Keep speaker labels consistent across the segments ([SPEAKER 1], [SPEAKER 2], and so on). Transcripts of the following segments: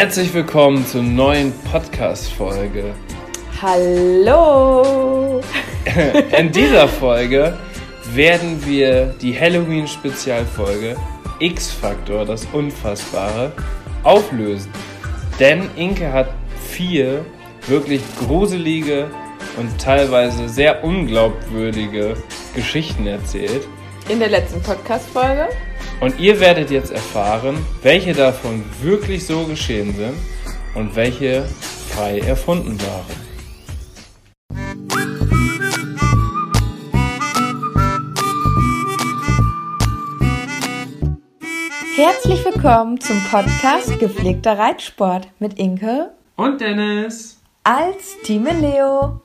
[SPEAKER 1] Herzlich willkommen zur neuen Podcast-Folge.
[SPEAKER 2] Hallo!
[SPEAKER 1] In dieser Folge werden wir die Halloween-Spezialfolge X-Faktor, das Unfassbare, auflösen. Denn Inke hat vier wirklich gruselige und teilweise sehr unglaubwürdige Geschichten erzählt.
[SPEAKER 2] In der letzten Podcast-Folge
[SPEAKER 1] und ihr werdet jetzt erfahren, welche davon wirklich so geschehen sind und welche frei erfunden waren.
[SPEAKER 2] Herzlich willkommen zum Podcast Gepflegter Reitsport mit Inke
[SPEAKER 1] und Dennis
[SPEAKER 2] als Team Leo.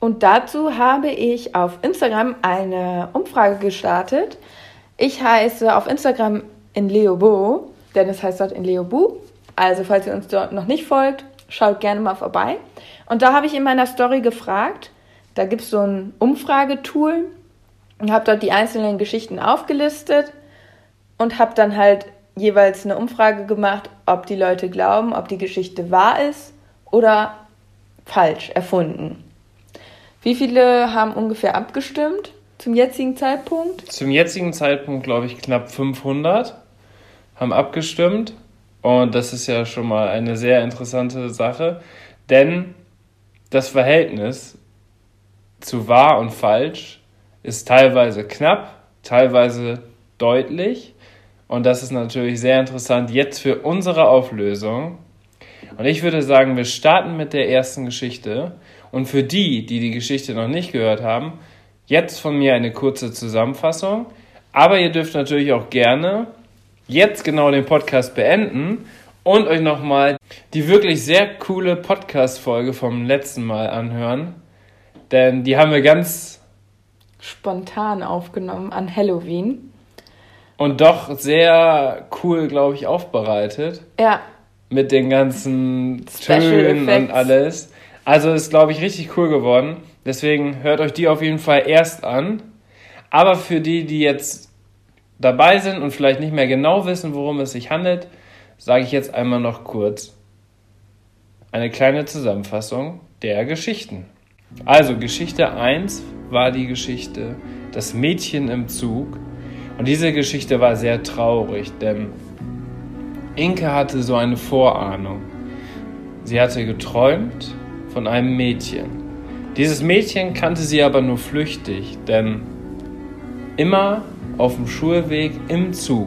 [SPEAKER 2] Und dazu habe ich auf Instagram eine Umfrage gestartet. Ich heiße auf Instagram in Leobo, denn es heißt dort in Leobu. Also falls ihr uns dort noch nicht folgt, schaut gerne mal vorbei. Und da habe ich in meiner Story gefragt, da gibt es so ein Umfragetool und habe dort die einzelnen Geschichten aufgelistet und habe dann halt jeweils eine Umfrage gemacht, ob die Leute glauben, ob die Geschichte wahr ist oder falsch erfunden. Wie viele haben ungefähr abgestimmt zum jetzigen Zeitpunkt?
[SPEAKER 1] Zum jetzigen Zeitpunkt glaube ich knapp 500 haben abgestimmt. Und das ist ja schon mal eine sehr interessante Sache, denn das Verhältnis zu wahr und falsch ist teilweise knapp, teilweise deutlich. Und das ist natürlich sehr interessant jetzt für unsere Auflösung. Und ich würde sagen, wir starten mit der ersten Geschichte. Und für die, die die Geschichte noch nicht gehört haben, jetzt von mir eine kurze Zusammenfassung. Aber ihr dürft natürlich auch gerne jetzt genau den Podcast beenden und euch nochmal die wirklich sehr coole Podcast-Folge vom letzten Mal anhören. Denn die haben wir ganz
[SPEAKER 2] spontan aufgenommen an Halloween.
[SPEAKER 1] Und doch sehr cool, glaube ich, aufbereitet.
[SPEAKER 2] Ja.
[SPEAKER 1] Mit den ganzen Special Tönen Effects. und alles. Also ist, glaube ich, richtig cool geworden. Deswegen hört euch die auf jeden Fall erst an. Aber für die, die jetzt dabei sind und vielleicht nicht mehr genau wissen, worum es sich handelt, sage ich jetzt einmal noch kurz eine kleine Zusammenfassung der Geschichten. Also Geschichte 1 war die Geschichte Das Mädchen im Zug. Und diese Geschichte war sehr traurig, denn Inke hatte so eine Vorahnung. Sie hatte geträumt, von einem Mädchen. Dieses Mädchen kannte sie aber nur flüchtig, denn immer auf dem Schulweg im Zug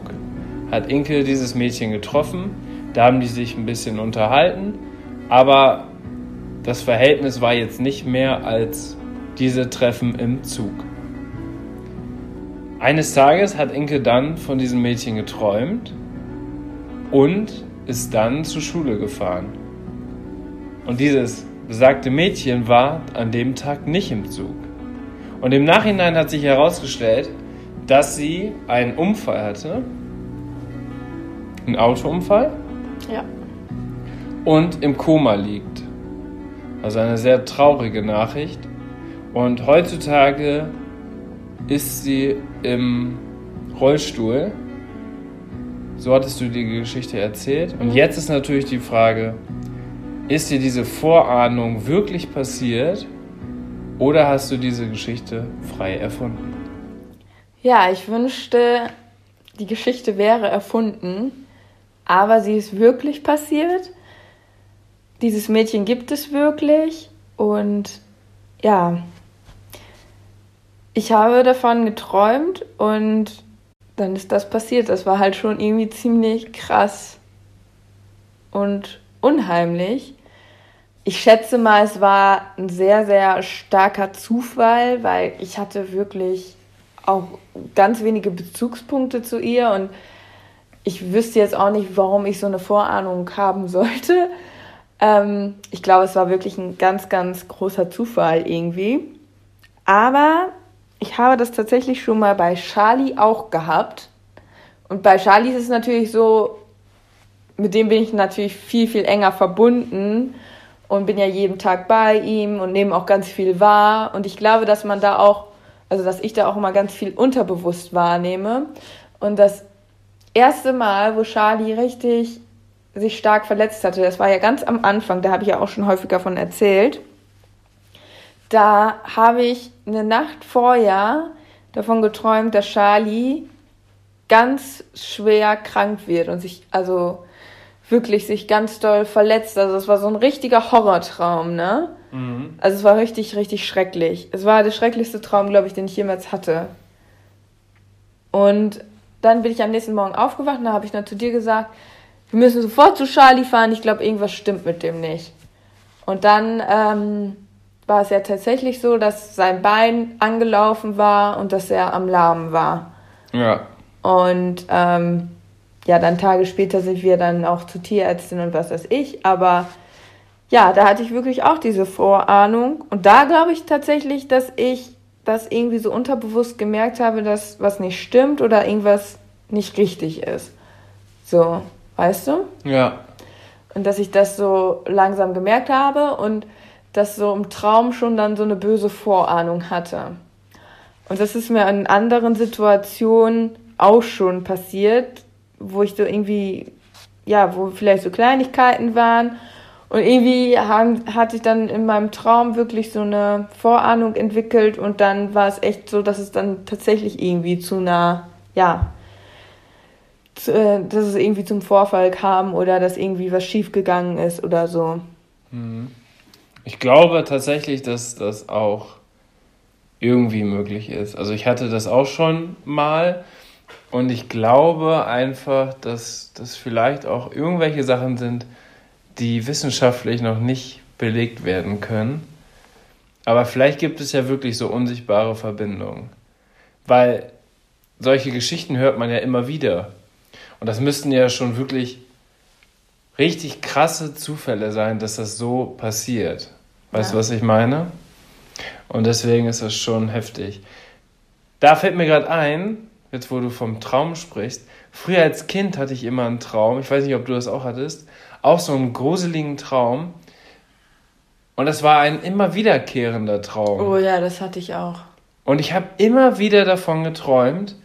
[SPEAKER 1] hat Inke dieses Mädchen getroffen. Da haben die sich ein bisschen unterhalten, aber das Verhältnis war jetzt nicht mehr als diese Treffen im Zug. Eines Tages hat Inke dann von diesem Mädchen geträumt und ist dann zur Schule gefahren. Und dieses besagte Mädchen war an dem Tag nicht im Zug. Und im Nachhinein hat sich herausgestellt, dass sie einen Unfall hatte. Einen Autounfall.
[SPEAKER 2] Ja.
[SPEAKER 1] Und im Koma liegt. Also eine sehr traurige Nachricht. Und heutzutage ist sie im Rollstuhl. So hattest du die Geschichte erzählt. Und jetzt ist natürlich die Frage, ist dir diese Vorahnung wirklich passiert oder hast du diese Geschichte frei erfunden?
[SPEAKER 2] Ja, ich wünschte, die Geschichte wäre erfunden, aber sie ist wirklich passiert. Dieses Mädchen gibt es wirklich und ja, ich habe davon geträumt und dann ist das passiert. Das war halt schon irgendwie ziemlich krass und unheimlich. Ich schätze mal, es war ein sehr, sehr starker Zufall, weil ich hatte wirklich auch ganz wenige Bezugspunkte zu ihr und ich wüsste jetzt auch nicht, warum ich so eine Vorahnung haben sollte. Ähm, ich glaube, es war wirklich ein ganz, ganz großer Zufall irgendwie. Aber ich habe das tatsächlich schon mal bei Charlie auch gehabt. Und bei Charlie ist es natürlich so, mit dem bin ich natürlich viel, viel enger verbunden und bin ja jeden Tag bei ihm und nehme auch ganz viel wahr. Und ich glaube, dass man da auch, also dass ich da auch immer ganz viel unterbewusst wahrnehme. Und das erste Mal, wo Charlie richtig sich stark verletzt hatte, das war ja ganz am Anfang, da habe ich ja auch schon häufiger von erzählt. Da habe ich eine Nacht vorher davon geträumt, dass Charlie ganz schwer krank wird und sich, also wirklich sich ganz doll verletzt. Also es war so ein richtiger Horrortraum, ne? Mhm. Also es war richtig, richtig schrecklich. Es war der schrecklichste Traum, glaube ich, den ich jemals hatte. Und dann bin ich am nächsten Morgen aufgewacht und da habe ich dann zu dir gesagt, wir müssen sofort zu Charlie fahren, ich glaube, irgendwas stimmt mit dem nicht. Und dann ähm, war es ja tatsächlich so, dass sein Bein angelaufen war und dass er am Lahmen war. Ja. Und ähm, ja, dann Tage später sind wir dann auch zu Tierärztin und was weiß ich. Aber ja, da hatte ich wirklich auch diese Vorahnung. Und da glaube ich tatsächlich, dass ich das irgendwie so unterbewusst gemerkt habe, dass was nicht stimmt oder irgendwas nicht richtig ist. So, weißt du? Ja. Und dass ich das so langsam gemerkt habe und das so im Traum schon dann so eine böse Vorahnung hatte. Und das ist mir in anderen Situationen auch schon passiert, wo ich so irgendwie, ja, wo vielleicht so Kleinigkeiten waren. Und irgendwie haben, hatte ich dann in meinem Traum wirklich so eine Vorahnung entwickelt und dann war es echt so, dass es dann tatsächlich irgendwie zu einer, ja, zu, äh, dass es irgendwie zum Vorfall kam oder dass irgendwie was schiefgegangen ist oder so.
[SPEAKER 1] Mhm. Ich glaube tatsächlich, dass das auch irgendwie möglich ist. Also ich hatte das auch schon mal und ich glaube einfach, dass das vielleicht auch irgendwelche Sachen sind, die wissenschaftlich noch nicht belegt werden können. Aber vielleicht gibt es ja wirklich so unsichtbare Verbindungen. Weil solche Geschichten hört man ja immer wieder. Und das müssten ja schon wirklich richtig krasse Zufälle sein, dass das so passiert. Weißt du, was ich meine? Und deswegen ist das schon heftig. Da fällt mir gerade ein, jetzt wo du vom Traum sprichst, früher als Kind hatte ich immer einen Traum, ich weiß nicht, ob du das auch hattest, auch so einen gruseligen Traum. Und das war ein immer wiederkehrender Traum.
[SPEAKER 2] Oh ja, das hatte ich auch.
[SPEAKER 1] Und ich habe immer wieder davon geträumt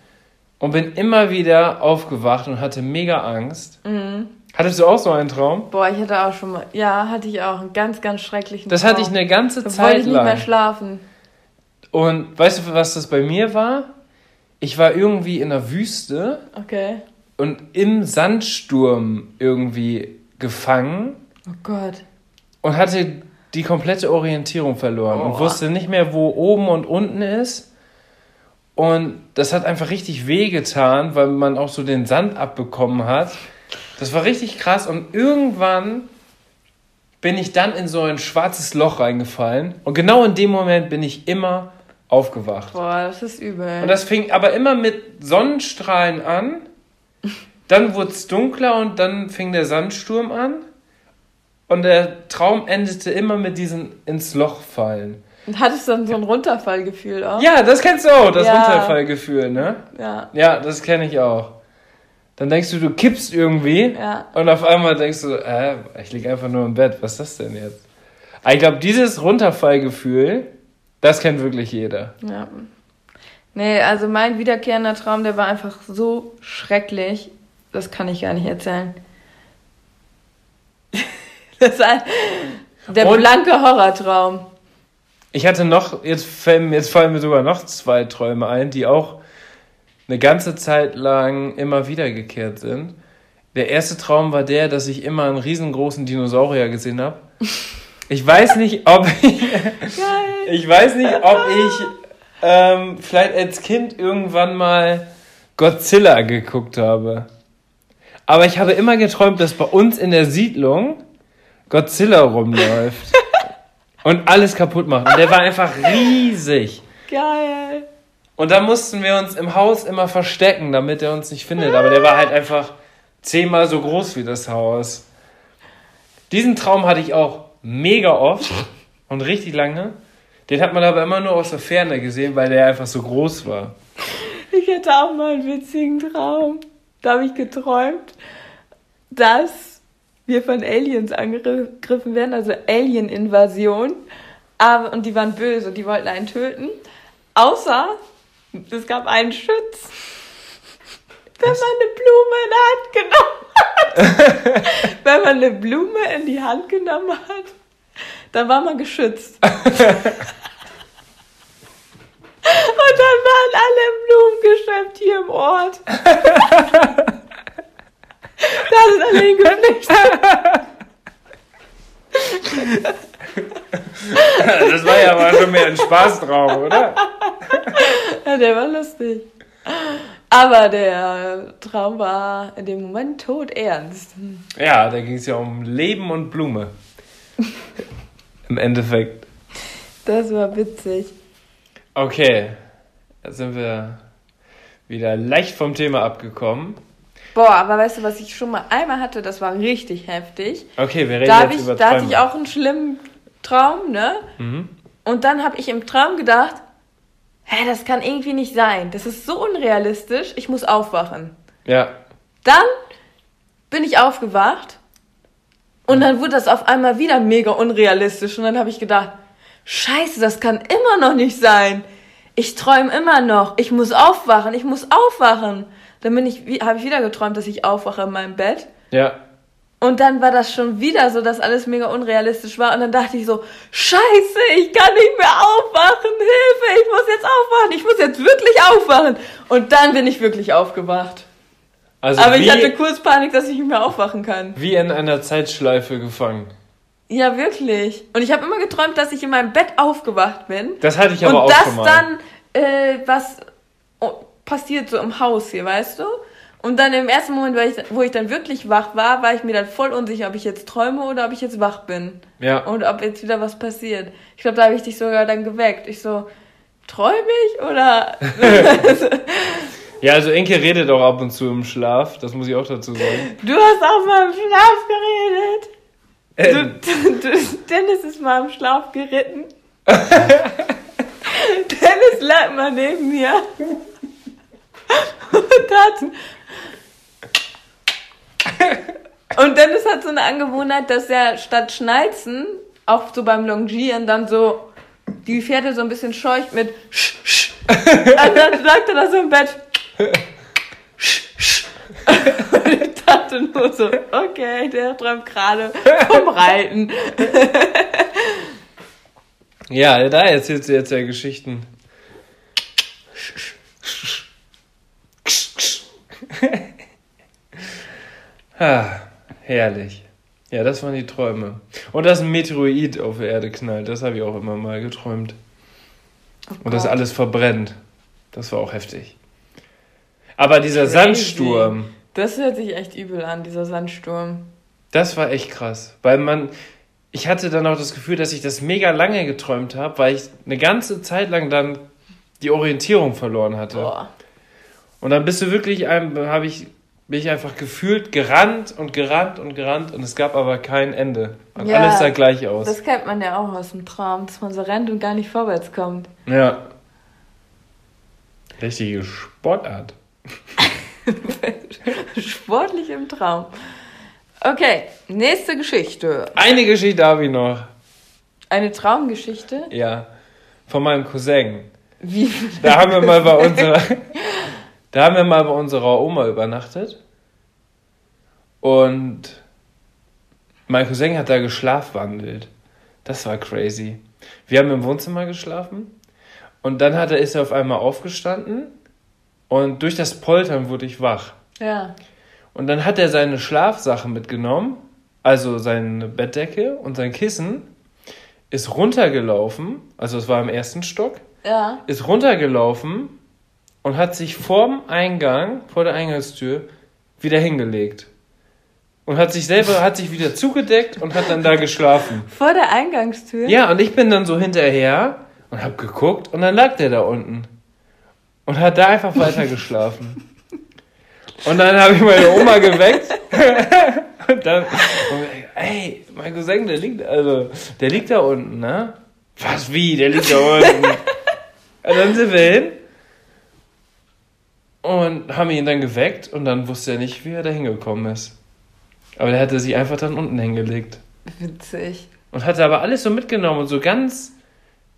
[SPEAKER 1] und bin immer wieder aufgewacht und hatte mega Angst. Mhm. Hattest du auch so einen Traum?
[SPEAKER 2] Boah, ich hatte auch schon mal, ja, hatte ich auch einen ganz, ganz schrecklichen
[SPEAKER 1] das Traum. Das hatte ich eine ganze da Zeit lang. wollte ich nicht mehr schlafen. Und weißt du, was das bei mir war? Ich war irgendwie in der Wüste. Okay. Und im Sandsturm irgendwie gefangen.
[SPEAKER 2] Oh Gott.
[SPEAKER 1] Und hatte die komplette Orientierung verloren oh. und wusste nicht mehr, wo oben und unten ist. Und das hat einfach richtig wehgetan, weil man auch so den Sand abbekommen hat. Das war richtig krass. Und irgendwann bin ich dann in so ein schwarzes Loch reingefallen. Und genau in dem Moment bin ich immer aufgewacht.
[SPEAKER 2] Boah, das ist übel.
[SPEAKER 1] Und das fing aber immer mit Sonnenstrahlen an. Dann wurde es dunkler und dann fing der Sandsturm an. Und der Traum endete immer mit diesem ins Loch fallen.
[SPEAKER 2] Und hattest dann so ein Runterfallgefühl auch?
[SPEAKER 1] Ja, das kennst du auch, das ja. Runterfallgefühl, ne? Ja. Ja, das kenne ich auch. Dann denkst du, du kippst irgendwie ja. und auf einmal denkst du, äh, ich liege einfach nur im Bett, was ist das denn jetzt? ich glaube, dieses Runterfallgefühl, das kennt wirklich jeder.
[SPEAKER 2] Ja. Nee, also mein wiederkehrender Traum, der war einfach so schrecklich. Das kann ich gar nicht erzählen. das war der Und blanke Horrortraum.
[SPEAKER 1] Ich hatte noch, jetzt fallen, jetzt fallen mir sogar noch zwei Träume ein, die auch eine ganze Zeit lang immer wiedergekehrt sind. Der erste Traum war der, dass ich immer einen riesengroßen Dinosaurier gesehen habe. Ich weiß nicht, ob ich, ich weiß nicht, ob ich ähm, vielleicht als Kind irgendwann mal Godzilla geguckt habe. Aber ich habe immer geträumt, dass bei uns in der Siedlung Godzilla rumläuft und alles kaputt macht. Und der war einfach riesig. Geil. Und da mussten wir uns im Haus immer verstecken, damit er uns nicht findet. Aber der war halt einfach zehnmal so groß wie das Haus. Diesen Traum hatte ich auch mega oft und richtig lange. Den hat man aber immer nur aus der Ferne gesehen, weil der einfach so groß war.
[SPEAKER 2] Ich hatte auch mal einen witzigen Traum. Da habe ich geträumt, dass wir von Aliens angegriffen werden, also Alien-Invasion. Und die waren böse, die wollten einen töten. Außer es gab einen Schütz, wenn man eine Blume in die Hand genommen hat. wenn man eine Blume in die Hand genommen hat, dann war man geschützt. Und dann waren alle im Blumengeschäft hier im Ort. da sind alle hingeflüchtet.
[SPEAKER 1] Das war ja aber schon mehr ein Spaßtraum, oder?
[SPEAKER 2] Ja, der war lustig. Aber der Traum war in dem Moment todernst.
[SPEAKER 1] Ja, da ging es ja um Leben und Blume. Im Endeffekt.
[SPEAKER 2] Das war witzig.
[SPEAKER 1] Okay, da sind wir wieder leicht vom Thema abgekommen.
[SPEAKER 2] Boah, aber weißt du, was ich schon mal einmal hatte, das war richtig heftig.
[SPEAKER 1] Okay, wir reden
[SPEAKER 2] da jetzt ich, über Da hatte ich auch einen schlimmen Traum, ne? Mhm. Und dann habe ich im Traum gedacht, hä, das kann irgendwie nicht sein. Das ist so unrealistisch, ich muss aufwachen. Ja. Dann bin ich aufgewacht und dann wurde das auf einmal wieder mega unrealistisch und dann habe ich gedacht, scheiße, das kann immer noch nicht sein. Ich träume immer noch. Ich muss aufwachen, ich muss aufwachen. Dann bin ich, habe ich wieder geträumt, dass ich aufwache in meinem Bett. Ja. Und dann war das schon wieder so, dass alles mega unrealistisch war. Und dann dachte ich so, scheiße, ich kann nicht mehr aufwachen, Hilfe, ich muss jetzt aufwachen, ich muss jetzt wirklich aufwachen. Und dann bin ich wirklich aufgewacht. Also Aber ich hatte kurz Panik, dass ich nicht mehr aufwachen kann.
[SPEAKER 1] Wie in einer Zeitschleife gefangen.
[SPEAKER 2] Ja, wirklich. Und ich habe immer geträumt, dass ich in meinem Bett aufgewacht bin. Das hatte ich aber und auch schon mal. Und dass dann äh, was oh, passiert so im Haus hier, weißt du? Und dann im ersten Moment, ich, wo ich dann wirklich wach war, war ich mir dann voll unsicher, ob ich jetzt träume oder ob ich jetzt wach bin. Ja. Und ob jetzt wieder was passiert. Ich glaube, da habe ich dich sogar dann geweckt. Ich so, träume ich oder?
[SPEAKER 1] ja, also Enke redet auch ab und zu im Schlaf, das muss ich auch dazu sagen.
[SPEAKER 2] Du hast auch mal im Schlaf geredet. Ähm. Du, du, Dennis ist mal im Schlaf geritten. Dennis lag mal neben mir und hat und Dennis hat so eine Angewohnheit, dass er statt Schnalzen, auch so beim Longieren, dann so die Pferde so ein bisschen scheucht mit sch, sch. Und dann sagt er da so im Bett. sch, sch. Und ich dachte nur so, okay, der träumt gerade vom Reiten.
[SPEAKER 1] ja, da erzählst du jetzt ja Geschichten. Ah, herrlich. Ja, das waren die Träume. Und dass ein Meteoroid auf der Erde knallt, das habe ich auch immer mal geträumt. Oh und dass alles verbrennt. Das war auch heftig. Aber dieser Crazy. Sandsturm.
[SPEAKER 2] Das hört sich echt übel an, dieser Sandsturm.
[SPEAKER 1] Das war echt krass. Weil man. Ich hatte dann auch das Gefühl, dass ich das mega lange geträumt habe, weil ich eine ganze Zeit lang dann die Orientierung verloren hatte. Boah. Und dann bist du wirklich, habe ich bin ich einfach gefühlt gerannt und gerannt und gerannt und es gab aber kein Ende. Und ja, alles sah gleich aus.
[SPEAKER 2] Das kennt man ja auch aus dem Traum, dass man so rennt und gar nicht vorwärts kommt.
[SPEAKER 1] Ja. Richtige Sportart.
[SPEAKER 2] Sportlich im Traum. Okay, nächste Geschichte.
[SPEAKER 1] Eine Geschichte habe ich noch.
[SPEAKER 2] Eine Traumgeschichte?
[SPEAKER 1] Ja, von meinem Cousin. Wie? Da haben wir mal bei unserer, da haben wir mal bei unserer Oma übernachtet. Und mein Cousin hat da geschlafwandelt. Das war crazy. Wir haben im Wohnzimmer geschlafen. Und dann hat er, ist er auf einmal aufgestanden Und durch das Poltern wurde ich wach. Ja. Und dann hat er seine Schlafsachen mitgenommen, also seine Bettdecke und sein Kissen, ist runtergelaufen, also es war im ersten Stock, ja. ist runtergelaufen und hat sich vorm Eingang, vor der Eingangstür, wieder hingelegt. Und hat sich selber, hat sich wieder zugedeckt und hat dann da geschlafen.
[SPEAKER 2] Vor der Eingangstür?
[SPEAKER 1] Ja, und ich bin dann so hinterher und hab geguckt und dann lag der da unten. Und hat da einfach weiter geschlafen. Und dann habe ich meine Oma geweckt. und dann, und, ey, mein Cousin, der liegt, also, der liegt da unten, ne? Was, wie? Der liegt da unten. und dann sind wir hin und haben ihn dann geweckt und dann wusste er nicht, wie er da hingekommen ist. Aber der hatte sich einfach dann unten hingelegt. Witzig. Und hatte aber alles so mitgenommen und so ganz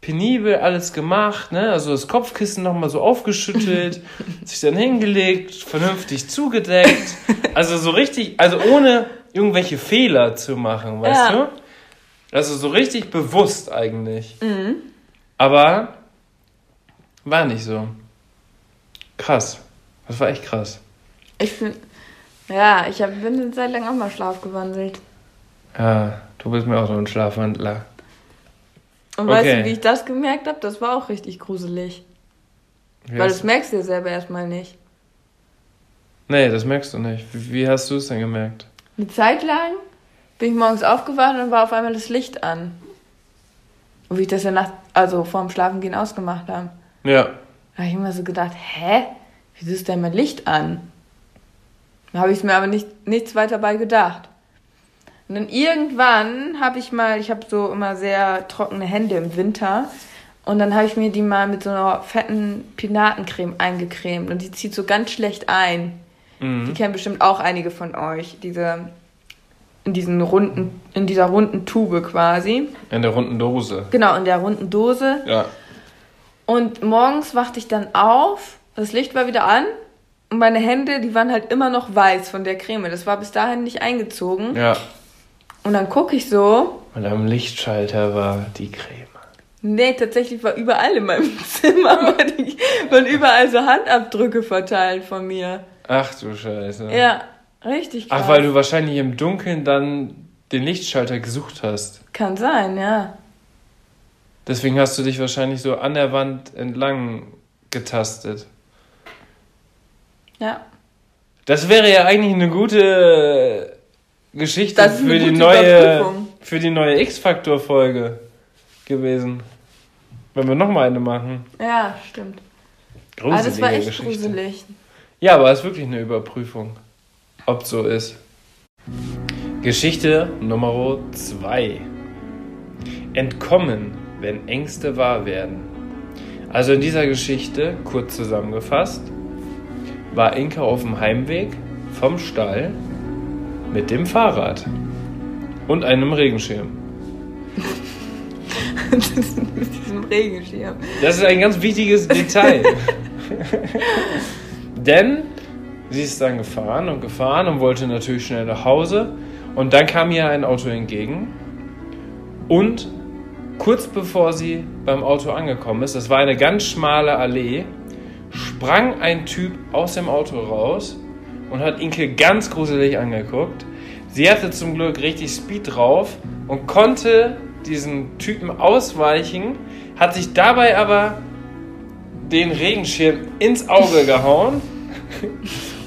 [SPEAKER 1] penibel alles gemacht, ne? Also das Kopfkissen nochmal so aufgeschüttelt, sich dann hingelegt, vernünftig zugedeckt. Also so richtig, also ohne irgendwelche Fehler zu machen, weißt ja. du? Also so richtig bewusst eigentlich. Mhm. Aber war nicht so. Krass. Das war echt krass.
[SPEAKER 2] Ich bin, ja, ich hab, bin eine Zeit lang auch mal schlafgewandelt.
[SPEAKER 1] Ja, du bist mir auch so ein Schlafwandler.
[SPEAKER 2] Und okay. weißt du, wie ich das gemerkt habe? Das war auch richtig gruselig. Wie Weil das merkst du ja selber erstmal nicht.
[SPEAKER 1] Nee, das merkst du nicht. Wie, wie hast du es denn gemerkt?
[SPEAKER 2] Eine Zeit lang bin ich morgens aufgewacht und war auf einmal das Licht an. Und wie ich das ja nach, also vorm Schlafengehen ausgemacht habe. Ja. Da habe ich immer so gedacht, hä? Wieso ist denn mein Licht an? Da habe ich mir aber nicht, nichts weiter bei gedacht. Und dann irgendwann habe ich mal, ich habe so immer sehr trockene Hände im Winter. Und dann habe ich mir die mal mit so einer fetten Pinatencreme eingecremt. Und die zieht so ganz schlecht ein. Mhm. Die kennen bestimmt auch einige von euch. Diese, in diesen runden, in dieser runden Tube quasi.
[SPEAKER 1] In der runden Dose.
[SPEAKER 2] Genau, in der runden Dose. Ja. Und morgens wachte ich dann auf, das Licht war wieder an und meine Hände, die waren halt immer noch weiß von der Creme. Das war bis dahin nicht eingezogen. Ja. Und dann gucke ich so.
[SPEAKER 1] Und am Lichtschalter war die Creme.
[SPEAKER 2] Nee, tatsächlich war überall in meinem Zimmer, waren überall so Handabdrücke verteilt von mir.
[SPEAKER 1] Ach du Scheiße.
[SPEAKER 2] Ja, richtig
[SPEAKER 1] krass. Ach, weil du wahrscheinlich im Dunkeln dann den Lichtschalter gesucht hast.
[SPEAKER 2] Kann sein, ja.
[SPEAKER 1] Deswegen hast du dich wahrscheinlich so an der Wand entlang getastet. Ja. Das wäre ja eigentlich eine gute Geschichte für die neue für die neue X-Faktor Folge gewesen. Wenn wir noch mal eine machen.
[SPEAKER 2] Ja, stimmt. Gruselige aber das war echt
[SPEAKER 1] Geschichte. gruselig. Ja, aber es ist wirklich eine Überprüfung, ob so ist. Geschichte Nummer 2. Entkommen, wenn Ängste wahr werden. Also in dieser Geschichte, kurz zusammengefasst, war Inka auf dem Heimweg vom Stall mit dem Fahrrad und einem Regenschirm. mit diesem Regenschirm. Das ist ein ganz wichtiges Detail. Denn sie ist dann gefahren und gefahren und wollte natürlich schnell nach Hause. Und dann kam ihr ein Auto entgegen. Und kurz bevor sie beim Auto angekommen ist, das war eine ganz schmale Allee, sprang ein Typ aus dem Auto raus und hat Inke ganz gruselig angeguckt. Sie hatte zum Glück richtig Speed drauf und konnte diesen Typen ausweichen, hat sich dabei aber den Regenschirm ins Auge gehauen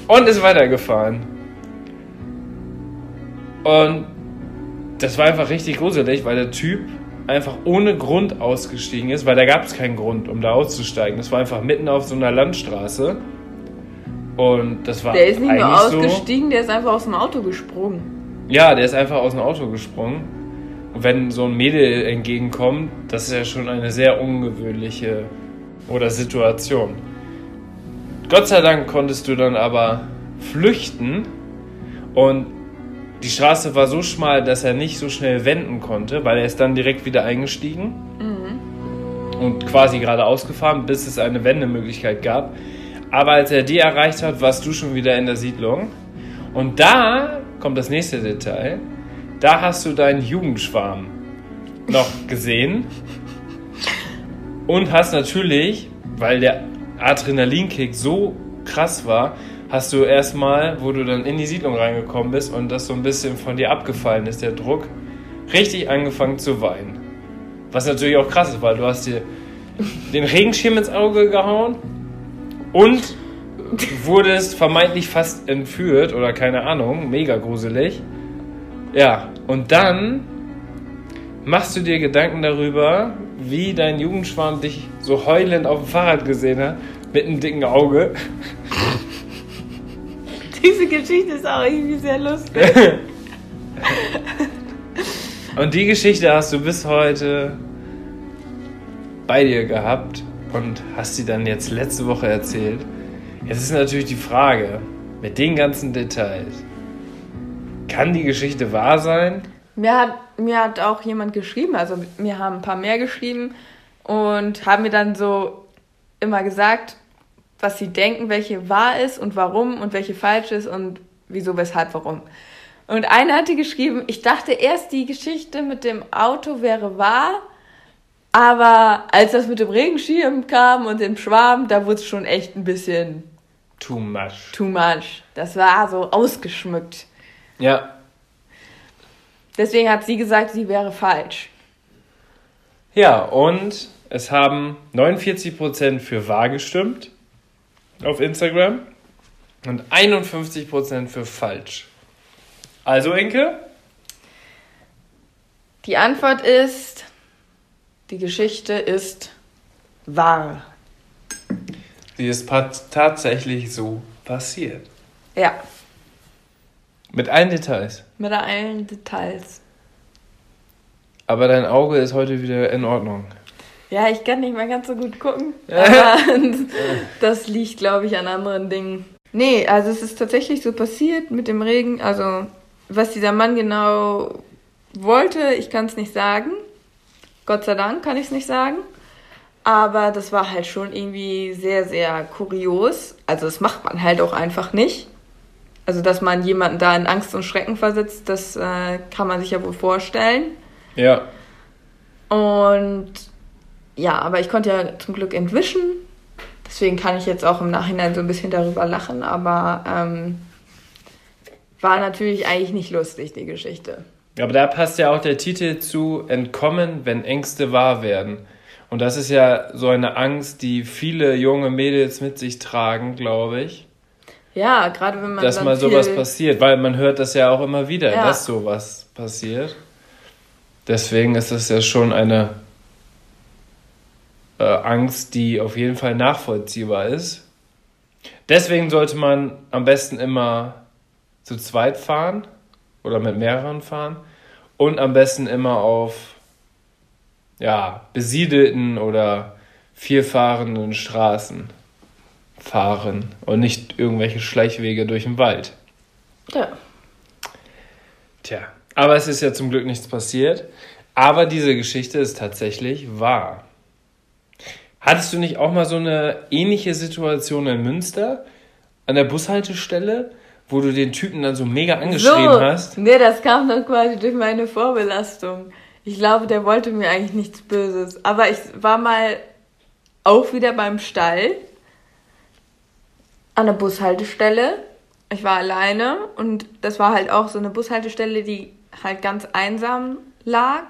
[SPEAKER 1] und ist weitergefahren. Und das war einfach richtig gruselig, weil der Typ einfach ohne Grund ausgestiegen ist, weil da gab es keinen Grund, um da auszusteigen. Das war einfach mitten auf so einer Landstraße. Und das war.
[SPEAKER 2] Der ist nicht nur ausgestiegen, so, der ist einfach aus dem Auto gesprungen.
[SPEAKER 1] Ja, der ist einfach aus dem Auto gesprungen. Und wenn so ein Mädel entgegenkommt, das ist ja schon eine sehr ungewöhnliche oder Situation. Gott sei Dank konntest du dann aber flüchten und die Straße war so schmal, dass er nicht so schnell wenden konnte, weil er ist dann direkt wieder eingestiegen mhm. und quasi geradeaus gefahren, bis es eine Wendemöglichkeit gab. Aber als er die erreicht hat, warst du schon wieder in der Siedlung. Und da kommt das nächste Detail. Da hast du deinen Jugendschwarm noch gesehen. Und hast natürlich, weil der Adrenalinkick so krass war, hast du erstmal, wo du dann in die Siedlung reingekommen bist und das so ein bisschen von dir abgefallen ist, der Druck, richtig angefangen zu weinen. Was natürlich auch krass ist, weil du hast dir den Regenschirm ins Auge gehauen und wurdest vermeintlich fast entführt oder keine Ahnung, mega gruselig. Ja, und dann machst du dir Gedanken darüber, wie dein Jugendschwarm dich so heulend auf dem Fahrrad gesehen hat, mit einem dicken Auge.
[SPEAKER 2] Diese Geschichte ist auch irgendwie sehr lustig.
[SPEAKER 1] und die Geschichte hast du bis heute bei dir gehabt und hast sie dann jetzt letzte Woche erzählt. Jetzt ist natürlich die Frage, mit den ganzen Details, kann die Geschichte wahr sein?
[SPEAKER 2] Mir hat, mir hat auch jemand geschrieben, also mir haben ein paar mehr geschrieben und haben mir dann so immer gesagt, was sie denken, welche wahr ist und warum und welche falsch ist und wieso, weshalb, warum. Und eine hatte geschrieben, ich dachte erst, die Geschichte mit dem Auto wäre wahr, aber als das mit dem Regenschirm kam und dem Schwarm, da wurde es schon echt ein bisschen
[SPEAKER 1] too much.
[SPEAKER 2] Too much. Das war so ausgeschmückt. Ja. Deswegen hat sie gesagt, sie wäre falsch.
[SPEAKER 1] Ja, und es haben 49% für wahr gestimmt auf Instagram und 51% für falsch. Also, Inke?
[SPEAKER 2] Die Antwort ist die Geschichte ist wahr.
[SPEAKER 1] Sie ist tatsächlich so passiert. Ja. Mit allen Details.
[SPEAKER 2] Mit allen Details.
[SPEAKER 1] Aber dein Auge ist heute wieder in Ordnung.
[SPEAKER 2] Ja, ich kann nicht mehr ganz so gut gucken. Aber das liegt, glaube ich, an anderen Dingen. Nee, also es ist tatsächlich so passiert mit dem Regen. Also, was dieser Mann genau wollte, ich kann es nicht sagen. Gott sei Dank kann ich es nicht sagen. Aber das war halt schon irgendwie sehr, sehr kurios. Also das macht man halt auch einfach nicht. Also dass man jemanden da in Angst und Schrecken versetzt, das äh, kann man sich ja wohl vorstellen. Ja. Und ja, aber ich konnte ja zum Glück entwischen. Deswegen kann ich jetzt auch im Nachhinein so ein bisschen darüber lachen. Aber ähm, war natürlich eigentlich nicht lustig, die Geschichte.
[SPEAKER 1] Aber da passt ja auch der Titel zu Entkommen, wenn Ängste wahr werden. Und das ist ja so eine Angst, die viele junge Mädels mit sich tragen, glaube ich. Ja, gerade wenn man. Dass mal sowas passiert, weil man hört das ja auch immer wieder, ja. dass sowas passiert. Deswegen ist das ja schon eine äh, Angst, die auf jeden Fall nachvollziehbar ist. Deswegen sollte man am besten immer zu zweit fahren oder mit mehreren fahren und am besten immer auf ja, besiedelten oder vierfahrenden Straßen fahren und nicht irgendwelche Schleichwege durch den Wald. Ja. Tja, aber es ist ja zum Glück nichts passiert. Aber diese Geschichte ist tatsächlich wahr. Hattest du nicht auch mal so eine ähnliche Situation in Münster an der Bushaltestelle? wo du den Typen dann so mega angeschrien
[SPEAKER 2] so, hast. Nee, das kam dann quasi durch meine Vorbelastung. Ich glaube, der wollte mir eigentlich nichts Böses. Aber ich war mal auch wieder beim Stall an der Bushaltestelle. Ich war alleine und das war halt auch so eine Bushaltestelle, die halt ganz einsam lag.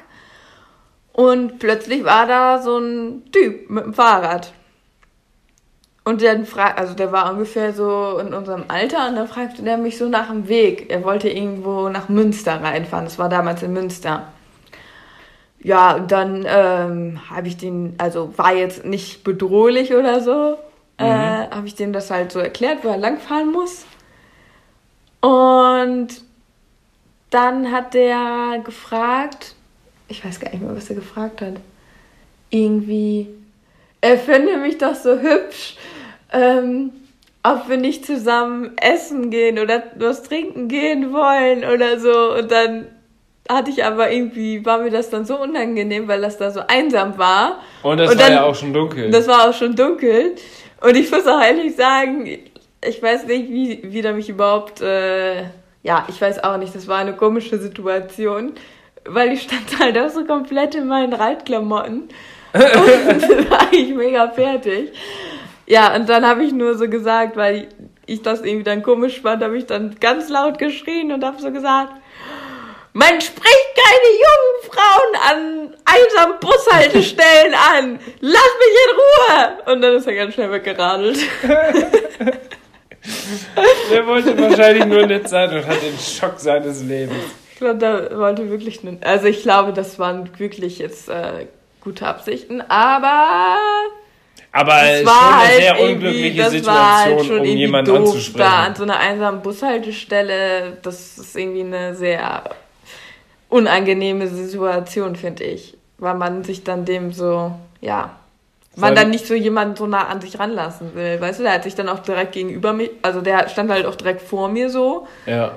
[SPEAKER 2] Und plötzlich war da so ein Typ mit dem Fahrrad. Und dann fragt, also der war ungefähr so in unserem Alter und dann fragte der mich so nach dem Weg. Er wollte irgendwo nach Münster reinfahren. Das war damals in Münster. Ja, und dann ähm, habe ich den, also war jetzt nicht bedrohlich oder so, äh, mhm. äh, habe ich dem das halt so erklärt, wo er langfahren muss. Und dann hat der gefragt, ich weiß gar nicht mehr, was er gefragt hat. Irgendwie, er finde mich doch so hübsch, ähm, ob wir nicht zusammen essen gehen oder was trinken gehen wollen oder so. Und dann hatte ich aber irgendwie, war mir das dann so unangenehm, weil das da so einsam war. Und es war dann, ja auch schon dunkel. Das war auch schon dunkel. Und ich muss auch ehrlich sagen, ich weiß nicht, wie, wie der mich überhaupt, äh, ja, ich weiß auch nicht, das war eine komische Situation, weil ich stand halt auch so komplett in meinen Reitklamotten und war eigentlich mega fertig. Ja, und dann habe ich nur so gesagt, weil ich das irgendwie dann komisch fand, habe ich dann ganz laut geschrien und habe so gesagt, man spricht keine jungen Frauen an einsamen Bushaltestellen an. Lass mich in Ruhe. Und dann ist er ganz schnell weggeradelt.
[SPEAKER 1] Der wollte wahrscheinlich nur nett sein und hat den Schock seines Lebens.
[SPEAKER 2] Glaube, der wollte wirklich nur. Also ich glaube, das waren wirklich jetzt äh, gute Absichten, aber. Aber es war schon eine halt sehr unglückliche Situation, halt um jemanden doof, anzusprechen. Da an so einer einsamen Bushaltestelle, das ist irgendwie eine sehr unangenehme Situation, finde ich. Weil man sich dann dem so, ja, man dann nicht so jemanden so nah an sich ranlassen will. Weißt du, der hat sich dann auch direkt gegenüber mir, also der stand halt auch direkt vor mir so. Ja.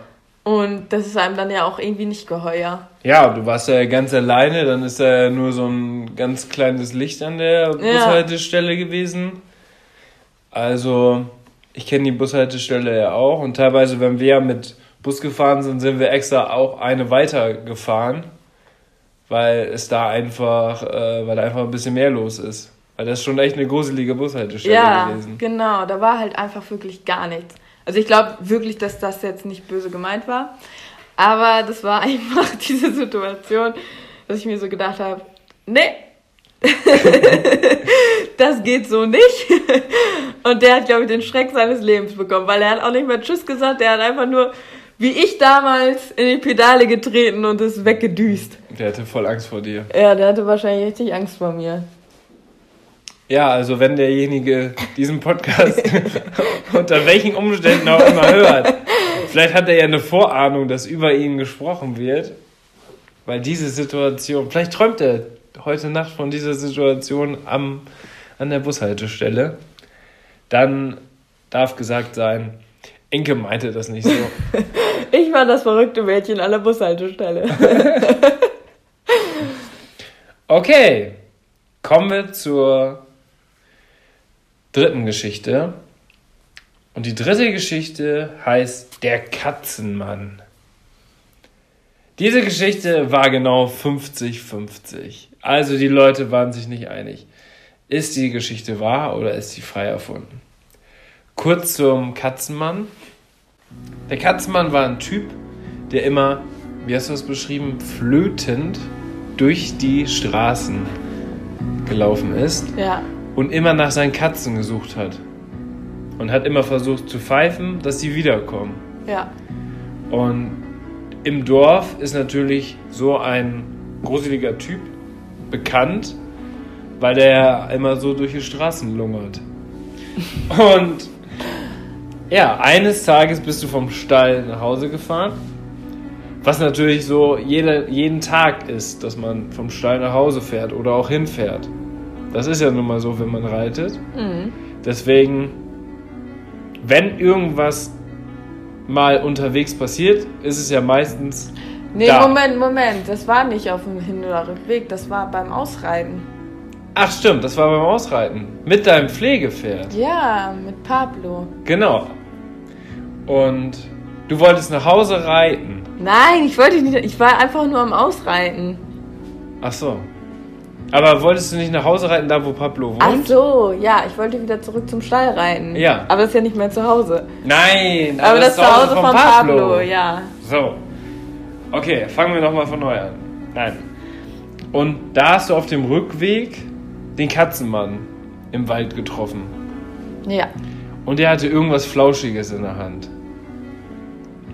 [SPEAKER 2] Und das ist einem dann ja auch irgendwie nicht geheuer.
[SPEAKER 1] Ja, du warst ja ganz alleine, dann ist da ja nur so ein ganz kleines Licht an der Bushaltestelle ja. gewesen. Also, ich kenne die Bushaltestelle ja auch und teilweise, wenn wir mit Bus gefahren sind, sind wir extra auch eine weiter gefahren, weil es da einfach, äh, weil da einfach ein bisschen mehr los ist. Weil das ist schon echt eine gruselige Bushaltestelle
[SPEAKER 2] ja, gewesen. Ja, genau, da war halt einfach wirklich gar nichts. Also ich glaube wirklich, dass das jetzt nicht böse gemeint war, aber das war einfach diese Situation, dass ich mir so gedacht habe, nee, das geht so nicht. Und der hat, glaube ich, den Schreck seines Lebens bekommen, weil er hat auch nicht mehr Tschüss gesagt, der hat einfach nur wie ich damals in die Pedale getreten und ist weggedüst.
[SPEAKER 1] Der hatte voll Angst vor dir.
[SPEAKER 2] Ja, der hatte wahrscheinlich richtig Angst vor mir.
[SPEAKER 1] Ja, also wenn derjenige diesen Podcast unter welchen Umständen auch immer hört, vielleicht hat er ja eine Vorahnung, dass über ihn gesprochen wird, weil diese Situation, vielleicht träumt er heute Nacht von dieser Situation am, an der Bushaltestelle, dann darf gesagt sein, Inke meinte das nicht so.
[SPEAKER 2] ich war das verrückte Mädchen an der Bushaltestelle.
[SPEAKER 1] okay, kommen wir zur dritten Geschichte. Und die dritte Geschichte heißt Der Katzenmann. Diese Geschichte war genau 50-50. Also die Leute waren sich nicht einig. Ist die Geschichte wahr oder ist sie frei erfunden? Kurz zum Katzenmann. Der Katzenmann war ein Typ, der immer, wie hast du das beschrieben, flötend durch die Straßen gelaufen ist. Ja. Und immer nach seinen Katzen gesucht hat. Und hat immer versucht zu pfeifen, dass sie wiederkommen. Ja. Und im Dorf ist natürlich so ein gruseliger Typ bekannt, weil der immer so durch die Straßen lungert. Und ja, eines Tages bist du vom Stall nach Hause gefahren. Was natürlich so jede, jeden Tag ist, dass man vom Stall nach Hause fährt oder auch hinfährt. Das ist ja nun mal so, wenn man reitet. Mhm. Deswegen, wenn irgendwas mal unterwegs passiert, ist es ja meistens.
[SPEAKER 2] Nee, da. Moment, Moment. Das war nicht auf dem Hin- oder Rückweg, das war beim Ausreiten.
[SPEAKER 1] Ach stimmt, das war beim Ausreiten. Mit deinem Pflegepferd.
[SPEAKER 2] Ja, mit Pablo.
[SPEAKER 1] Genau. Und du wolltest nach Hause reiten.
[SPEAKER 2] Nein, ich wollte nicht. Ich war einfach nur am Ausreiten.
[SPEAKER 1] Ach so. Aber wolltest du nicht nach Hause reiten, da wo Pablo wohnt?
[SPEAKER 2] Ach so, ja, ich wollte wieder zurück zum Stall reiten. Ja. Aber das ist ja nicht mehr zu Hause. Nein, aber, aber das ist zu Hause von, von Pablo. Pablo. ja.
[SPEAKER 1] So. Okay, fangen wir nochmal von neu an. Nein. Und da hast du auf dem Rückweg den Katzenmann im Wald getroffen. Ja. Und der hatte irgendwas Flauschiges in der Hand.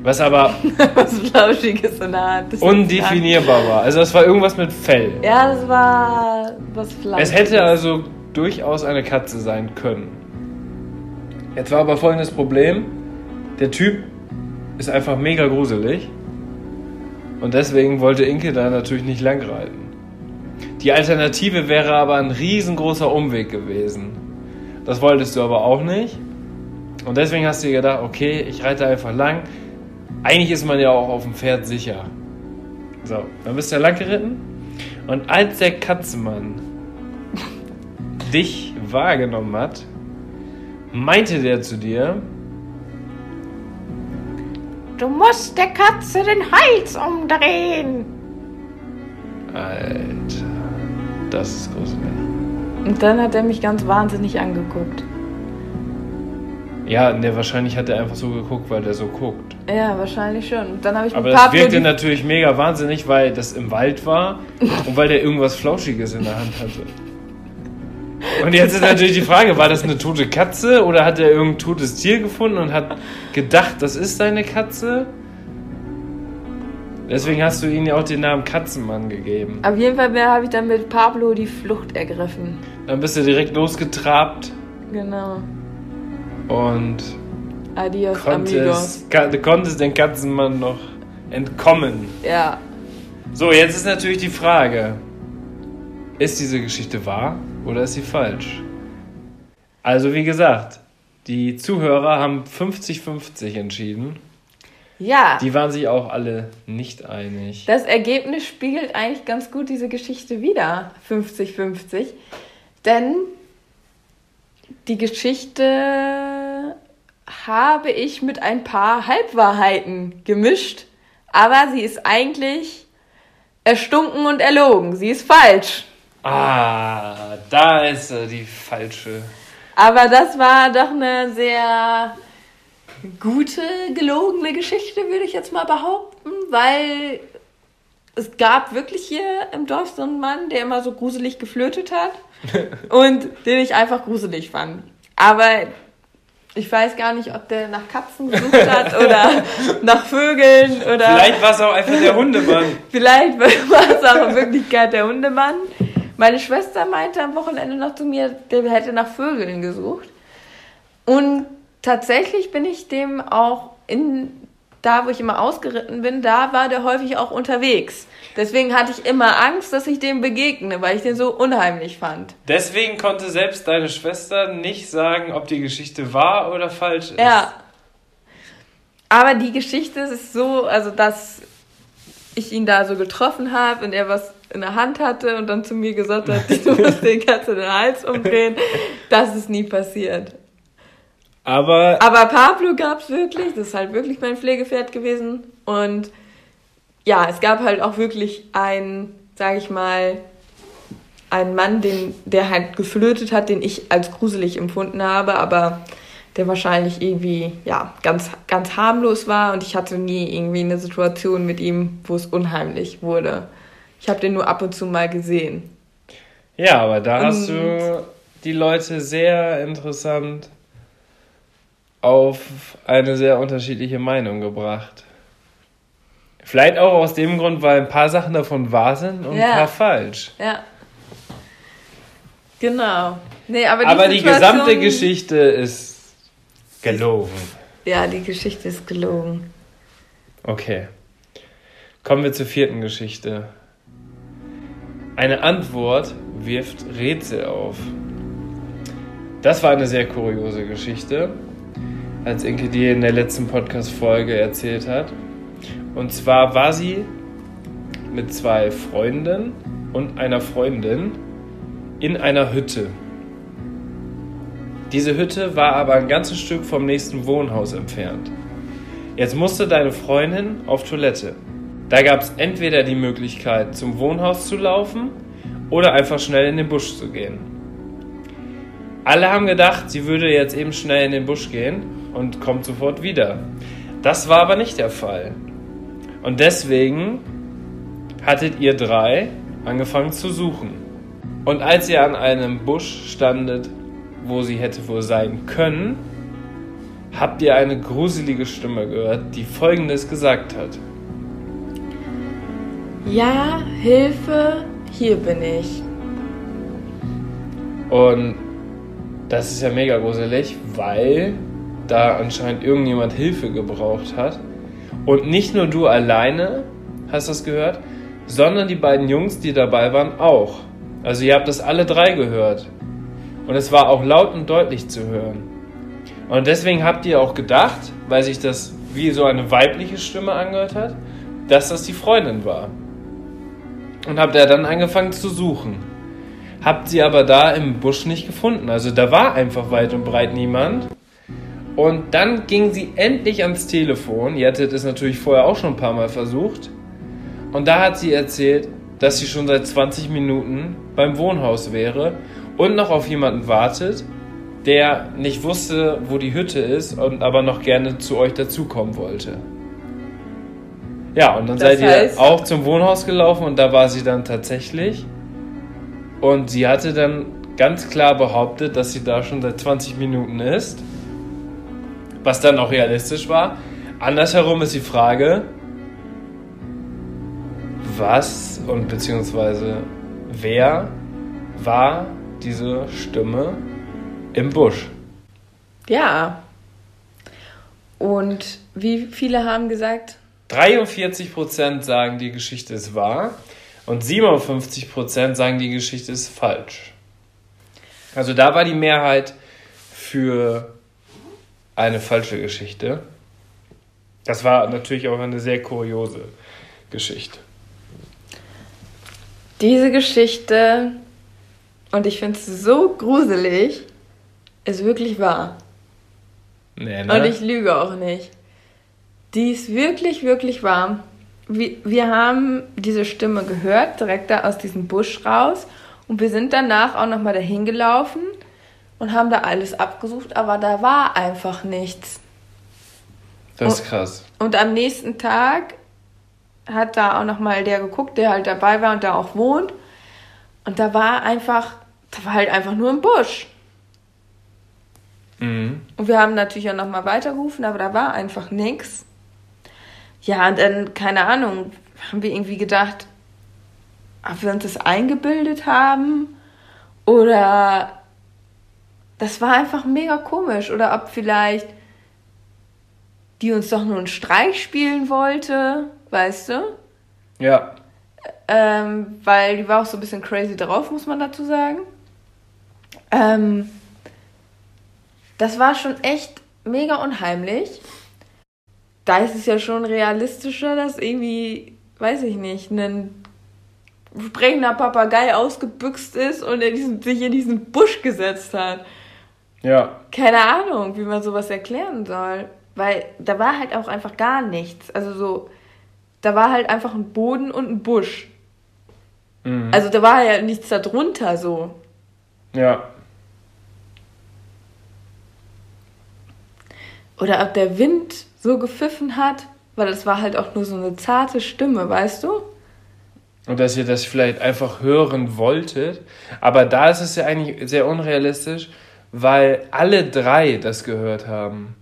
[SPEAKER 1] Was aber. was Flauschiges in der Hand. undefinierbar war. Also, das war irgendwas mit Fell.
[SPEAKER 2] Ja, das war was
[SPEAKER 1] Flauschiges. Es hätte also durchaus eine Katze sein können. Jetzt war aber folgendes Problem: Der Typ ist einfach mega gruselig. Und deswegen wollte Inke da natürlich nicht lang reiten. Die Alternative wäre aber ein riesengroßer Umweg gewesen. Das wolltest du aber auch nicht. Und deswegen hast du dir gedacht, okay, ich reite einfach lang. Eigentlich ist man ja auch auf dem Pferd sicher. So, dann bist du ja lang geritten. Und als der Katzenmann dich wahrgenommen hat, meinte der zu dir,
[SPEAKER 2] Du musst der Katze den Hals umdrehen.
[SPEAKER 1] Alter. Das ist gruselig.
[SPEAKER 2] Und dann hat er mich ganz wahnsinnig angeguckt.
[SPEAKER 1] Ja, ne, wahrscheinlich hat er einfach so geguckt, weil der so guckt.
[SPEAKER 2] Ja, wahrscheinlich schon. Und dann habe ich
[SPEAKER 1] Aber das wirkte natürlich mega wahnsinnig, weil das im Wald war und weil der irgendwas Flauschiges in der Hand hatte. Und jetzt ist natürlich die Frage, war das eine tote Katze oder hat er irgendein totes Tier gefunden und hat gedacht, das ist seine Katze? Deswegen hast du ihm ja auch den Namen Katzenmann gegeben.
[SPEAKER 2] Auf jeden Fall habe ich dann mit Pablo die Flucht ergriffen.
[SPEAKER 1] Dann bist du direkt losgetrabt.
[SPEAKER 2] Genau.
[SPEAKER 1] Und
[SPEAKER 2] Adios,
[SPEAKER 1] konntest, amigos. Konntest den Katzenmann noch entkommen.
[SPEAKER 2] Ja.
[SPEAKER 1] So, jetzt ist natürlich die Frage: Ist diese Geschichte wahr oder ist sie falsch? Also, wie gesagt, die Zuhörer haben 50-50 entschieden.
[SPEAKER 2] Ja.
[SPEAKER 1] Die waren sich auch alle nicht einig.
[SPEAKER 2] Das Ergebnis spiegelt eigentlich ganz gut diese Geschichte wieder. 50-50. Denn die Geschichte habe ich mit ein paar Halbwahrheiten gemischt, aber sie ist eigentlich erstunken und erlogen. Sie ist falsch.
[SPEAKER 1] Ah, da ist die falsche.
[SPEAKER 2] Aber das war doch eine sehr gute, gelogene Geschichte, würde ich jetzt mal behaupten, weil es gab wirklich hier im Dorf so einen Mann, der immer so gruselig geflötet hat und den ich einfach gruselig fand. Aber ich weiß gar nicht, ob der nach Katzen gesucht hat oder nach Vögeln oder.
[SPEAKER 1] Vielleicht war es auch einfach der Hundemann.
[SPEAKER 2] Vielleicht war es auch in Wirklichkeit der Hundemann. Meine Schwester meinte am Wochenende noch zu mir, der hätte nach Vögeln gesucht. Und tatsächlich bin ich dem auch in da, wo ich immer ausgeritten bin, da war der häufig auch unterwegs. Deswegen hatte ich immer Angst, dass ich dem begegne, weil ich den so unheimlich fand.
[SPEAKER 1] Deswegen konnte selbst deine Schwester nicht sagen, ob die Geschichte wahr oder falsch ist.
[SPEAKER 2] Ja. Aber die Geschichte ist so, also dass ich ihn da so getroffen habe und er was in der Hand hatte und dann zu mir gesagt hat, du musst den Katze den Hals umdrehen, das ist nie passiert.
[SPEAKER 1] Aber,
[SPEAKER 2] Aber Pablo gab es wirklich, das ist halt wirklich mein Pflegepferd gewesen. Und ja, es gab halt auch wirklich einen, sag ich mal, einen Mann, den, der halt geflötet hat, den ich als gruselig empfunden habe, aber der wahrscheinlich irgendwie, ja, ganz, ganz harmlos war und ich hatte nie irgendwie eine Situation mit ihm, wo es unheimlich wurde. Ich habe den nur ab und zu mal gesehen.
[SPEAKER 1] Ja, aber da und hast du die Leute sehr interessant auf eine sehr unterschiedliche Meinung gebracht. Vielleicht auch aus dem Grund, weil ein paar Sachen davon wahr sind und ja. ein paar falsch.
[SPEAKER 2] Ja. Genau. Nee, aber die,
[SPEAKER 1] aber die gesamte Geschichte ist gelogen.
[SPEAKER 2] Ja, die Geschichte ist gelogen.
[SPEAKER 1] Okay. Kommen wir zur vierten Geschichte. Eine Antwort wirft Rätsel auf. Das war eine sehr kuriose Geschichte als Inke dir in der letzten Podcast-Folge erzählt hat. Und zwar war sie mit zwei Freunden und einer Freundin in einer Hütte. Diese Hütte war aber ein ganzes Stück vom nächsten Wohnhaus entfernt. Jetzt musste deine Freundin auf Toilette. Da gab es entweder die Möglichkeit, zum Wohnhaus zu laufen oder einfach schnell in den Busch zu gehen. Alle haben gedacht, sie würde jetzt eben schnell in den Busch gehen und kommt sofort wieder. Das war aber nicht der Fall. Und deswegen hattet ihr drei angefangen zu suchen. Und als ihr an einem Busch standet, wo sie hätte wohl sein können, habt ihr eine gruselige Stimme gehört, die folgendes gesagt hat.
[SPEAKER 2] Ja, Hilfe, hier bin ich.
[SPEAKER 1] Und das ist ja mega gruselig, weil da anscheinend irgendjemand Hilfe gebraucht hat. Und nicht nur du alleine hast das gehört, sondern die beiden Jungs, die dabei waren, auch. Also ihr habt das alle drei gehört. Und es war auch laut und deutlich zu hören. Und deswegen habt ihr auch gedacht, weil sich das wie so eine weibliche Stimme angehört hat, dass das die Freundin war. Und habt ihr dann angefangen zu suchen. Habt sie aber da im Busch nicht gefunden. Also da war einfach weit und breit niemand. Und dann ging sie endlich ans Telefon. Ihr hattet es natürlich vorher auch schon ein paar Mal versucht. Und da hat sie erzählt, dass sie schon seit 20 Minuten beim Wohnhaus wäre und noch auf jemanden wartet, der nicht wusste, wo die Hütte ist und aber noch gerne zu euch dazukommen wollte. Ja, und dann das seid heißt, ihr auch zum Wohnhaus gelaufen und da war sie dann tatsächlich. Und sie hatte dann ganz klar behauptet, dass sie da schon seit 20 Minuten ist. Was dann auch realistisch war. Andersherum ist die Frage, was und beziehungsweise wer war diese Stimme im Busch?
[SPEAKER 2] Ja. Und wie viele haben gesagt?
[SPEAKER 1] 43% sagen, die Geschichte ist wahr und 57% sagen, die Geschichte ist falsch. Also da war die Mehrheit für eine falsche Geschichte. Das war natürlich auch eine sehr kuriose Geschichte.
[SPEAKER 2] Diese Geschichte, und ich finde es so gruselig, ist wirklich wahr. Nee, ne? Und ich lüge auch nicht. Die ist wirklich, wirklich wahr. Wir, wir haben diese Stimme gehört, direkt da aus diesem Busch raus. Und wir sind danach auch nochmal dahin gelaufen und haben da alles abgesucht, aber da war einfach nichts.
[SPEAKER 1] Das ist krass.
[SPEAKER 2] Und, und am nächsten Tag hat da auch nochmal der geguckt, der halt dabei war und da auch wohnt. Und da war einfach, da war halt einfach nur ein Busch. Mhm. Und wir haben natürlich auch nochmal weitergerufen, aber da war einfach nichts. Ja, und dann, keine Ahnung, haben wir irgendwie gedacht, ob wir uns das eingebildet haben oder das war einfach mega komisch oder ob vielleicht die uns doch nur einen Streich spielen wollte, weißt du? Ja. Ähm, weil die war auch so ein bisschen crazy drauf, muss man dazu sagen. Ähm, das war schon echt mega unheimlich. Da ist es ja schon realistischer, dass irgendwie, weiß ich nicht, ein sprechender Papagei ausgebüxt ist und er diesen, sich in diesen Busch gesetzt hat. Ja. Keine Ahnung, wie man sowas erklären soll. Weil da war halt auch einfach gar nichts. Also so, da war halt einfach ein Boden und ein Busch. Mhm. Also da war ja nichts darunter so. Ja. Oder ob der Wind so gepfiffen hat, weil das war halt auch nur so eine zarte Stimme, weißt du?
[SPEAKER 1] Und dass ihr das vielleicht einfach hören wolltet. Aber da ist es ja eigentlich sehr unrealistisch, weil alle drei das gehört haben.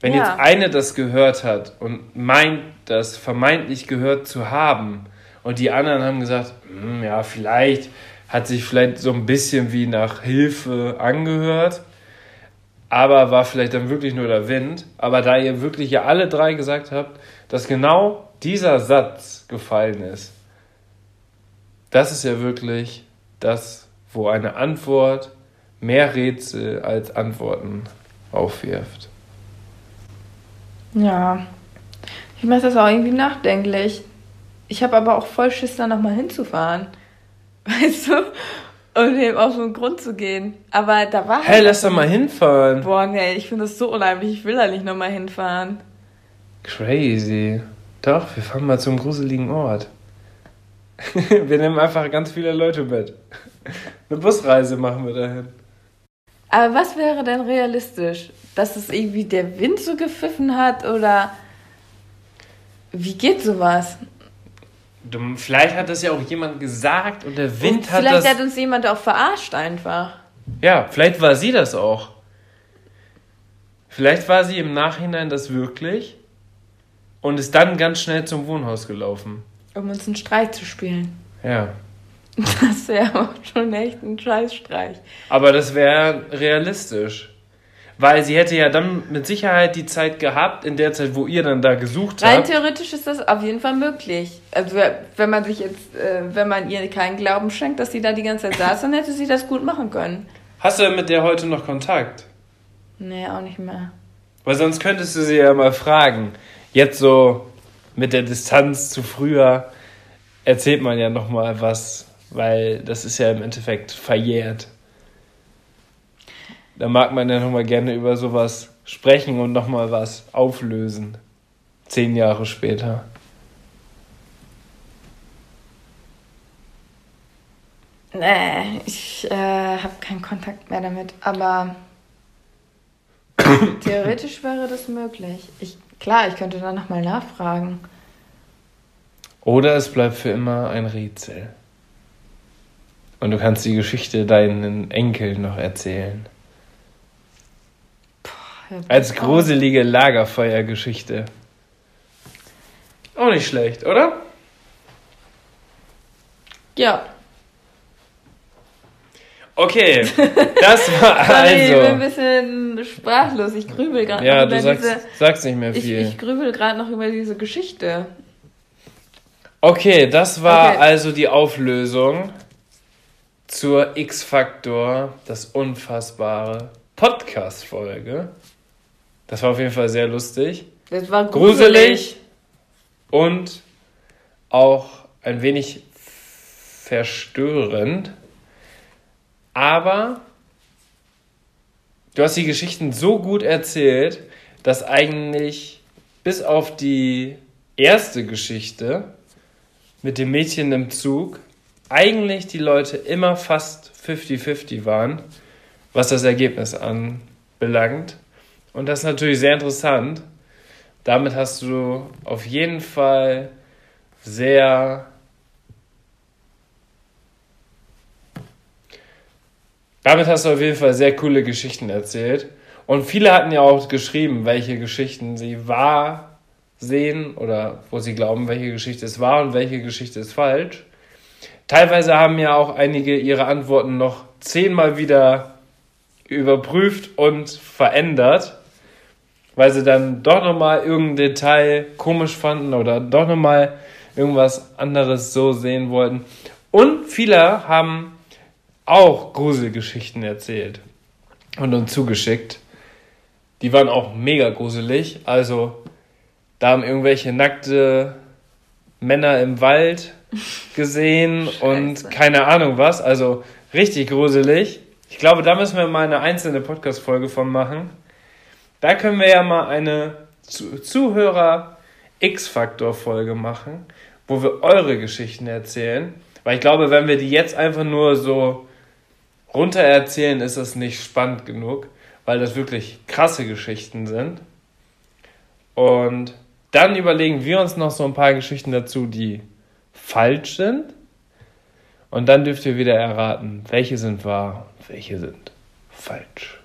[SPEAKER 1] Wenn ja. jetzt eine das gehört hat und meint, das vermeintlich gehört zu haben, und die anderen haben gesagt, hm, ja, vielleicht hat sich vielleicht so ein bisschen wie nach Hilfe angehört, aber war vielleicht dann wirklich nur der Wind. Aber da ihr wirklich ja alle drei gesagt habt, dass genau dieser Satz gefallen ist, das ist ja wirklich das, wo eine Antwort mehr Rätsel als Antworten aufwirft.
[SPEAKER 2] Ja, ich mache das auch irgendwie nachdenklich. Ich habe aber auch voll Schiss, da nochmal hinzufahren. Weißt du? Und eben auf so einen Grund zu gehen. Aber da war.
[SPEAKER 1] Hey, halt lass doch mal hinfahren.
[SPEAKER 2] Boah, nee, ich finde das so unheimlich. Ich will da nicht nochmal hinfahren.
[SPEAKER 1] Crazy. Doch, wir fahren mal zum gruseligen Ort. wir nehmen einfach ganz viele Leute mit. Eine Busreise machen wir dahin.
[SPEAKER 2] Aber was wäre denn realistisch? Dass es irgendwie der Wind so gepfiffen hat oder wie geht sowas?
[SPEAKER 1] Vielleicht hat das ja auch jemand gesagt und der Wind und
[SPEAKER 2] hat vielleicht das. Vielleicht hat uns jemand auch verarscht einfach.
[SPEAKER 1] Ja, vielleicht war sie das auch. Vielleicht war sie im Nachhinein das wirklich und ist dann ganz schnell zum Wohnhaus gelaufen.
[SPEAKER 2] Um uns einen Streich zu spielen. Ja. Das wäre auch schon echt ein Scheißstreich.
[SPEAKER 1] Aber das wäre realistisch. Weil sie hätte ja dann mit Sicherheit die Zeit gehabt, in der Zeit, wo ihr dann da gesucht
[SPEAKER 2] Rein habt. Rein theoretisch ist das auf jeden Fall möglich. Also wenn man sich jetzt, äh, wenn man ihr keinen Glauben schenkt, dass sie da die ganze Zeit saß, dann hätte sie das gut machen können.
[SPEAKER 1] Hast du mit der heute noch Kontakt?
[SPEAKER 2] Nee, auch nicht mehr.
[SPEAKER 1] Weil sonst könntest du sie ja mal fragen. Jetzt so mit der Distanz zu früher erzählt man ja noch mal was, weil das ist ja im Endeffekt verjährt. Da mag man ja noch mal gerne über sowas sprechen und noch mal was auflösen. Zehn Jahre später.
[SPEAKER 2] Nee, ich äh, habe keinen Kontakt mehr damit, aber theoretisch wäre das möglich. Ich, klar, ich könnte dann nochmal nachfragen.
[SPEAKER 1] Oder es bleibt für immer ein Rätsel. Und du kannst die Geschichte deinen Enkeln noch erzählen. Boah, Als gruselige Lagerfeuergeschichte. Auch nicht schlecht, oder?
[SPEAKER 2] Ja.
[SPEAKER 1] Okay, das war
[SPEAKER 2] Sorry, also. Ich bin ein bisschen sprachlos. Ich grübel gerade
[SPEAKER 1] ja, noch über du sagst, diese. sagst nicht mehr viel.
[SPEAKER 2] Ich, ich grübel gerade noch über diese Geschichte.
[SPEAKER 1] Okay, das war okay. also die Auflösung zur X-Faktor, das unfassbare Podcast-Folge. Das war auf jeden Fall sehr lustig.
[SPEAKER 2] Das war gruselig. gruselig
[SPEAKER 1] und auch ein wenig verstörend. Aber du hast die Geschichten so gut erzählt, dass eigentlich bis auf die erste Geschichte mit dem Mädchen im Zug eigentlich die Leute immer fast 50-50 waren, was das Ergebnis anbelangt. Und das ist natürlich sehr interessant. Damit hast du auf jeden Fall sehr Damit hast du auf jeden Fall sehr coole Geschichten erzählt. Und viele hatten ja auch geschrieben, welche Geschichten sie wahr sehen oder wo sie glauben, welche Geschichte ist wahr und welche Geschichte ist falsch. Teilweise haben ja auch einige ihre Antworten noch zehnmal wieder überprüft und verändert, weil sie dann doch nochmal irgendein Detail komisch fanden oder doch nochmal irgendwas anderes so sehen wollten. Und viele haben auch Gruselgeschichten erzählt und uns zugeschickt. Die waren auch mega gruselig. Also, da haben irgendwelche nackte Männer im Wald gesehen und keine Ahnung was. Also, richtig gruselig. Ich glaube, da müssen wir mal eine einzelne Podcast-Folge von machen. Da können wir ja mal eine Zuhörer X-Faktor-Folge machen, wo wir eure Geschichten erzählen. Weil ich glaube, wenn wir die jetzt einfach nur so runter erzählen, ist das nicht spannend genug, weil das wirklich krasse Geschichten sind. Und dann überlegen wir uns noch so ein paar Geschichten dazu, die falsch sind. Und dann dürft ihr wieder erraten, welche sind wahr und welche sind falsch.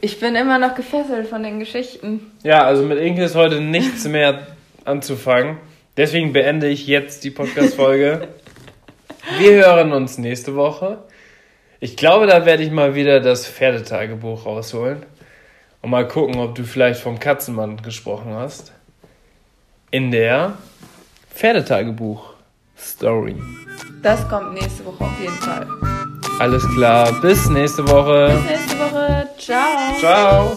[SPEAKER 2] Ich bin immer noch gefesselt von den Geschichten.
[SPEAKER 1] Ja, also mit Inke ist heute nichts mehr anzufangen. Deswegen beende ich jetzt die Podcast-Folge. Wir hören uns nächste Woche. Ich glaube, da werde ich mal wieder das Pferdetagebuch rausholen und mal gucken, ob du vielleicht vom Katzenmann gesprochen hast. In der Pferdetagebuch-Story.
[SPEAKER 2] Das kommt nächste Woche auf jeden Fall.
[SPEAKER 1] Alles klar, bis nächste Woche.
[SPEAKER 2] Bis nächste Woche. Ciao.
[SPEAKER 1] Ciao.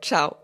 [SPEAKER 2] Ciao.